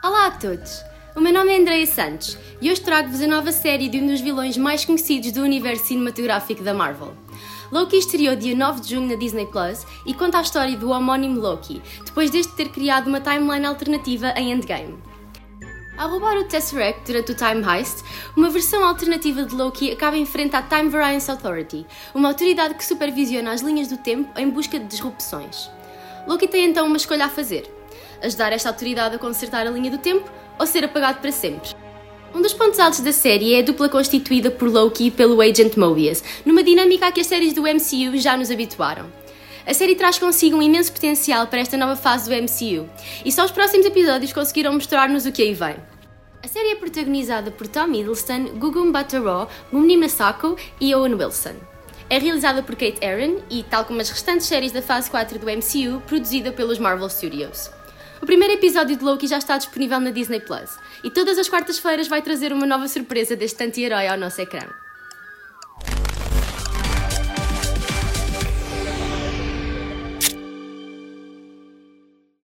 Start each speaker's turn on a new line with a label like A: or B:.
A: Olá a todos! O meu nome é Andreia Santos e hoje trago-vos a nova série de um dos vilões mais conhecidos do universo cinematográfico da Marvel. Loki estreou dia 9 de junho na Disney Plus e conta a história do homónimo Loki, depois deste ter criado uma timeline alternativa em Endgame. Ao roubar o Tesseract durante o Time Heist, uma versão alternativa de Loki acaba em frente à Time Variance Authority, uma autoridade que supervisiona as linhas do tempo em busca de disrupções. Loki tem então uma escolha a fazer: ajudar esta autoridade a consertar a linha do tempo ou ser apagado para sempre. Um dos pontos altos da série é a dupla constituída por Loki e pelo Agent Mobius, numa dinâmica a que as séries do MCU já nos habituaram. A série traz consigo um imenso potencial para esta nova fase do MCU, e só os próximos episódios conseguiram mostrar-nos o que aí vem. A série é protagonizada por Tom Hiddleston, Gugum Batoro, Mumni Masako e Owen Wilson. É realizada por Kate Aaron e, tal como as restantes séries da fase 4 do MCU, produzida pelos Marvel Studios. O primeiro episódio de Loki já está disponível na Disney Plus e todas as quartas-feiras vai trazer uma nova surpresa deste anti-herói ao nosso ecrã.